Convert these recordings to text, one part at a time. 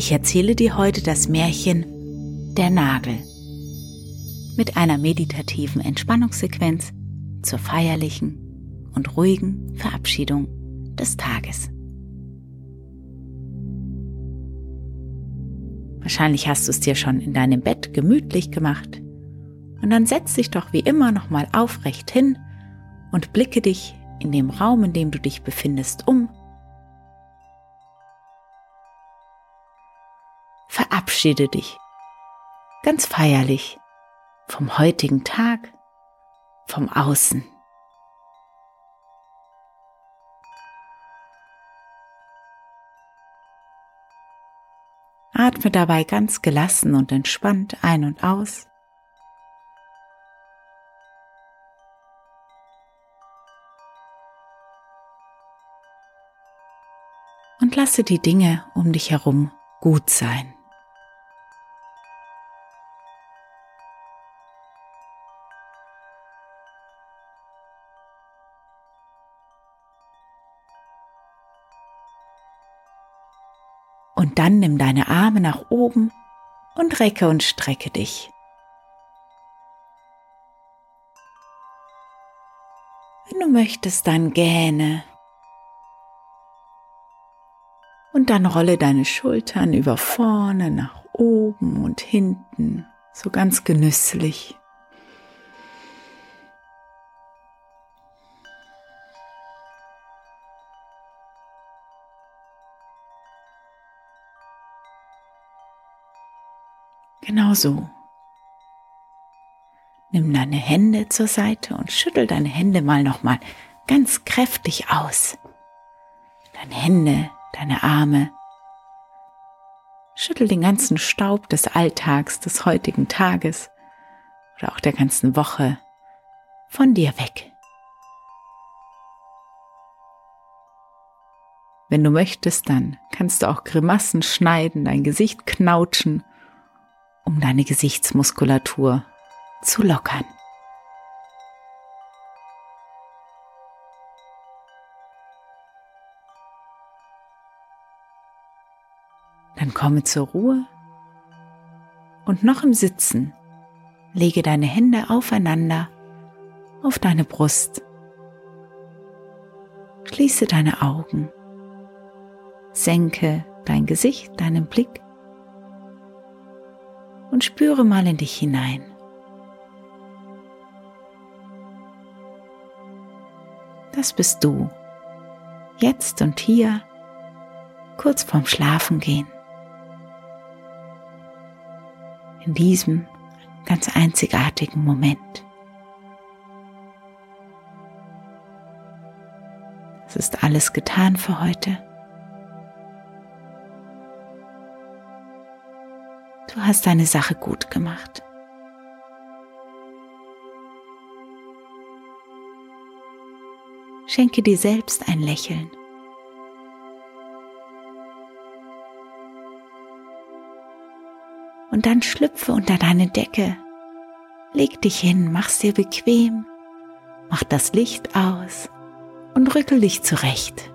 Ich erzähle dir heute das Märchen Der Nagel mit einer meditativen Entspannungssequenz zur feierlichen und ruhigen Verabschiedung des Tages. Wahrscheinlich hast du es dir schon in deinem Bett gemütlich gemacht. Und dann setz dich doch wie immer nochmal aufrecht hin und blicke dich in dem Raum, in dem du dich befindest, um. Verabschiede dich ganz feierlich vom heutigen Tag, vom Außen. Atme dabei ganz gelassen und entspannt ein und aus. Und lasse die Dinge um dich herum gut sein. Und dann nimm deine Arme nach oben und recke und strecke dich. Wenn du möchtest, dann gähne. Und dann rolle deine Schultern über vorne nach oben und hinten, so ganz genüsslich. Genau so. Nimm deine Hände zur Seite und schüttel deine Hände mal nochmal ganz kräftig aus. Deine Hände, deine Arme. Schüttel den ganzen Staub des Alltags, des heutigen Tages oder auch der ganzen Woche von dir weg. Wenn du möchtest, dann kannst du auch Grimassen schneiden, dein Gesicht knautschen um deine Gesichtsmuskulatur zu lockern. Dann komme zur Ruhe und noch im Sitzen lege deine Hände aufeinander auf deine Brust. Schließe deine Augen. Senke dein Gesicht, deinen Blick und spüre mal in dich hinein. Das bist du, jetzt und hier, kurz vorm Schlafengehen. In diesem ganz einzigartigen Moment. Es ist alles getan für heute. Du hast deine Sache gut gemacht. Schenke dir selbst ein Lächeln. Und dann schlüpfe unter deine Decke. Leg dich hin, mach's dir bequem, mach das Licht aus und rückel dich zurecht.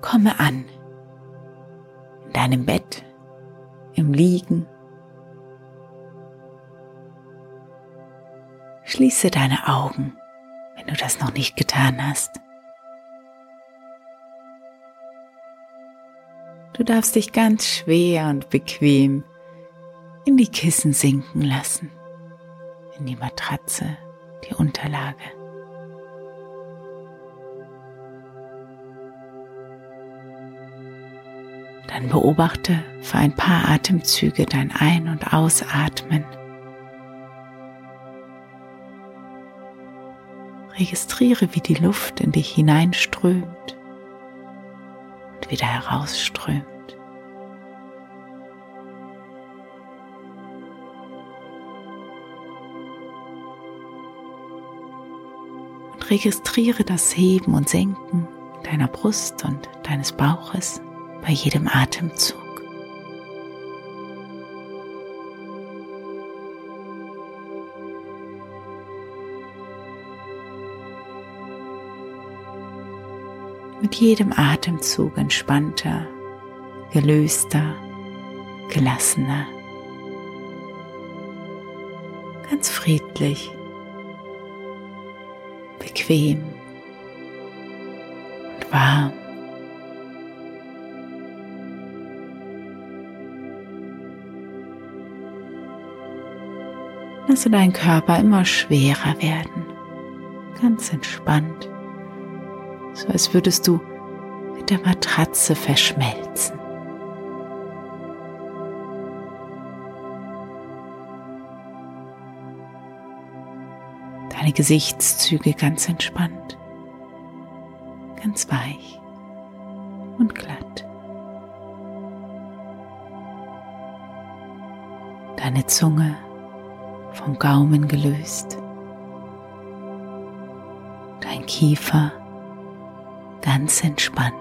Komme an in deinem Bett, im Liegen. Schließe deine Augen, wenn du das noch nicht getan hast. Du darfst dich ganz schwer und bequem in die Kissen sinken lassen, in die Matratze, die Unterlage. Dann beobachte für ein paar Atemzüge dein Ein- und Ausatmen. Registriere, wie die Luft in dich hineinströmt und wieder herausströmt. Und registriere das Heben und Senken deiner Brust und deines Bauches bei jedem Atemzug. mit jedem Atemzug entspannter, gelöster, gelassener, ganz friedlich, bequem und warm. Lasse deinen Körper immer schwerer werden, ganz entspannt so als würdest du mit der Matratze verschmelzen. Deine Gesichtszüge ganz entspannt, ganz weich und glatt. Deine Zunge vom Gaumen gelöst. Dein Kiefer ganz entspannt.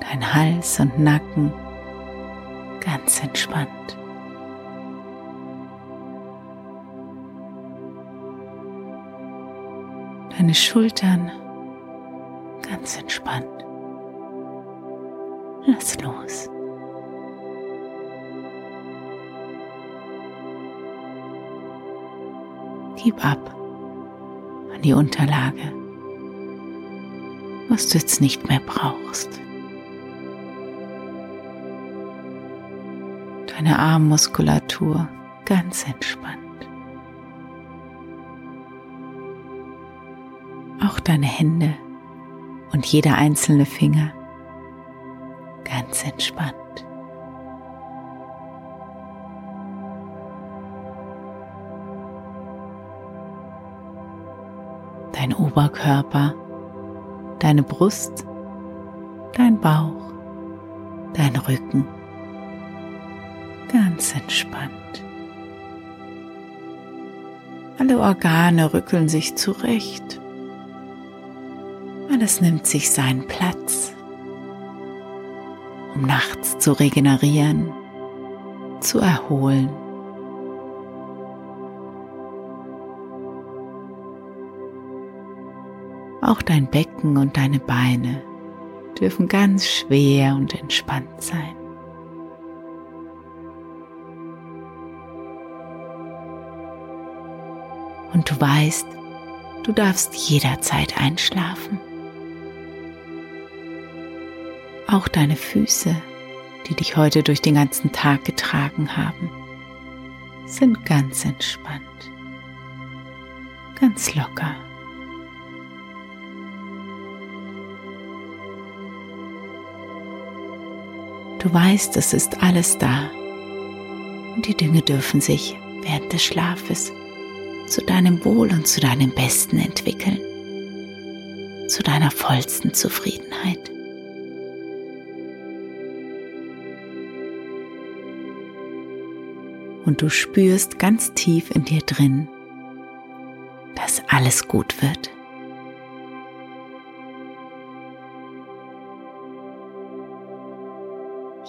Dein Hals und Nacken ganz entspannt. Deine Schultern ganz entspannt. Lass los. Gib ab an die Unterlage, was du jetzt nicht mehr brauchst. Deine Armmuskulatur ganz entspannt. Auch deine Hände und jeder einzelne Finger ganz entspannt. Oberkörper, deine Brust, dein Bauch, dein Rücken. Ganz entspannt. Alle Organe rückeln sich zurecht. Alles nimmt sich seinen Platz, um nachts zu regenerieren, zu erholen Auch dein Becken und deine Beine dürfen ganz schwer und entspannt sein. Und du weißt, du darfst jederzeit einschlafen. Auch deine Füße, die dich heute durch den ganzen Tag getragen haben, sind ganz entspannt, ganz locker. Du weißt, es ist alles da. Und die Dinge dürfen sich während des Schlafes zu deinem Wohl und zu deinem Besten entwickeln. Zu deiner vollsten Zufriedenheit. Und du spürst ganz tief in dir drin, dass alles gut wird.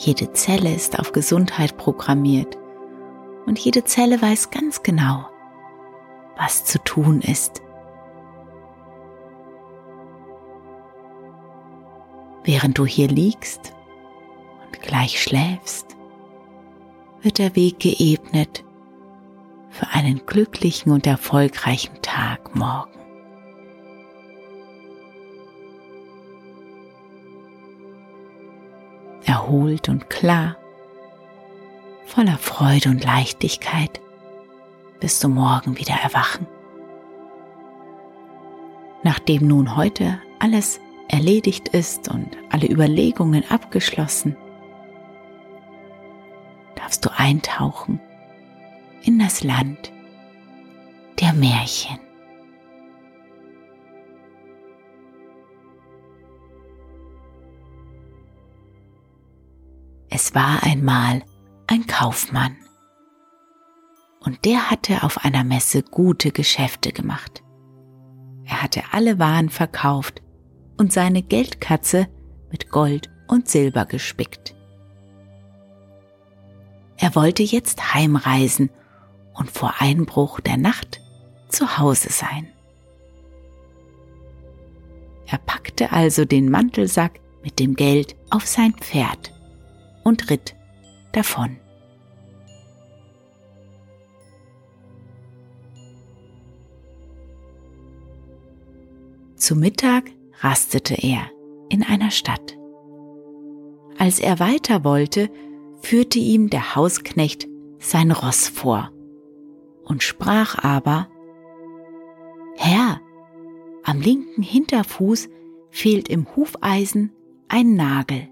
Jede Zelle ist auf Gesundheit programmiert und jede Zelle weiß ganz genau, was zu tun ist. Während du hier liegst und gleich schläfst, wird der Weg geebnet für einen glücklichen und erfolgreichen Tag morgen. Erholt und klar, voller Freude und Leichtigkeit wirst du morgen wieder erwachen. Nachdem nun heute alles erledigt ist und alle Überlegungen abgeschlossen, darfst du eintauchen in das Land der Märchen. Es war einmal ein Kaufmann und der hatte auf einer Messe gute Geschäfte gemacht. Er hatte alle Waren verkauft und seine Geldkatze mit Gold und Silber gespickt. Er wollte jetzt heimreisen und vor Einbruch der Nacht zu Hause sein. Er packte also den Mantelsack mit dem Geld auf sein Pferd und ritt davon. Zu Mittag rastete er in einer Stadt. Als er weiter wollte, führte ihm der Hausknecht sein Ross vor und sprach aber, Herr, am linken Hinterfuß fehlt im Hufeisen ein Nagel.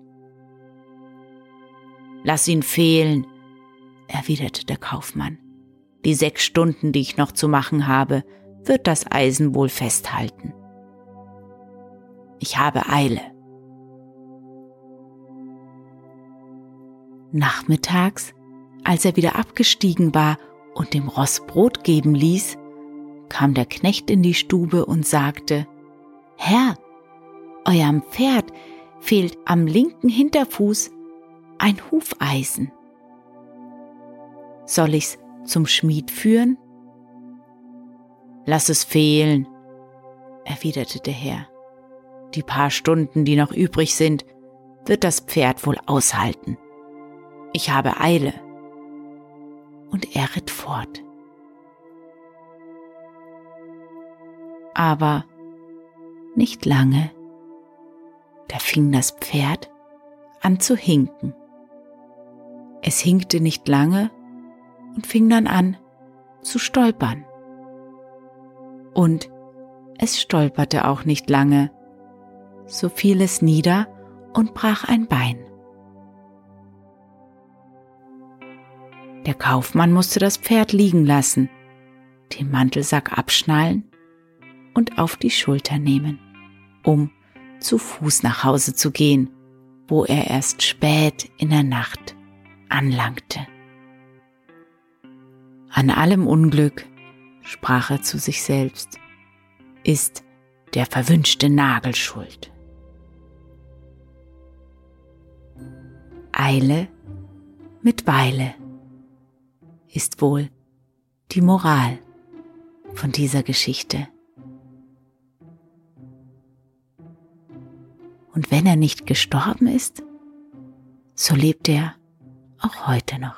Lass ihn fehlen, erwiderte der Kaufmann. Die sechs Stunden, die ich noch zu machen habe, wird das Eisen wohl festhalten. Ich habe Eile. Nachmittags, als er wieder abgestiegen war und dem Ross Brot geben ließ, kam der Knecht in die Stube und sagte, Herr, eurem Pferd fehlt am linken Hinterfuß ein Hufeisen. Soll ich's zum Schmied führen? Lass es fehlen, erwiderte der Herr. Die paar Stunden, die noch übrig sind, wird das Pferd wohl aushalten. Ich habe Eile. Und er ritt fort. Aber nicht lange, da fing das Pferd an zu hinken. Es hinkte nicht lange und fing dann an zu stolpern. Und es stolperte auch nicht lange, so fiel es nieder und brach ein Bein. Der Kaufmann musste das Pferd liegen lassen, den Mantelsack abschnallen und auf die Schulter nehmen, um zu Fuß nach Hause zu gehen, wo er erst spät in der Nacht anlangte. An allem Unglück, sprach er zu sich selbst, ist der verwünschte Nagel schuld. Eile mit Weile ist wohl die Moral von dieser Geschichte. Und wenn er nicht gestorben ist, so lebt er auch heute noch.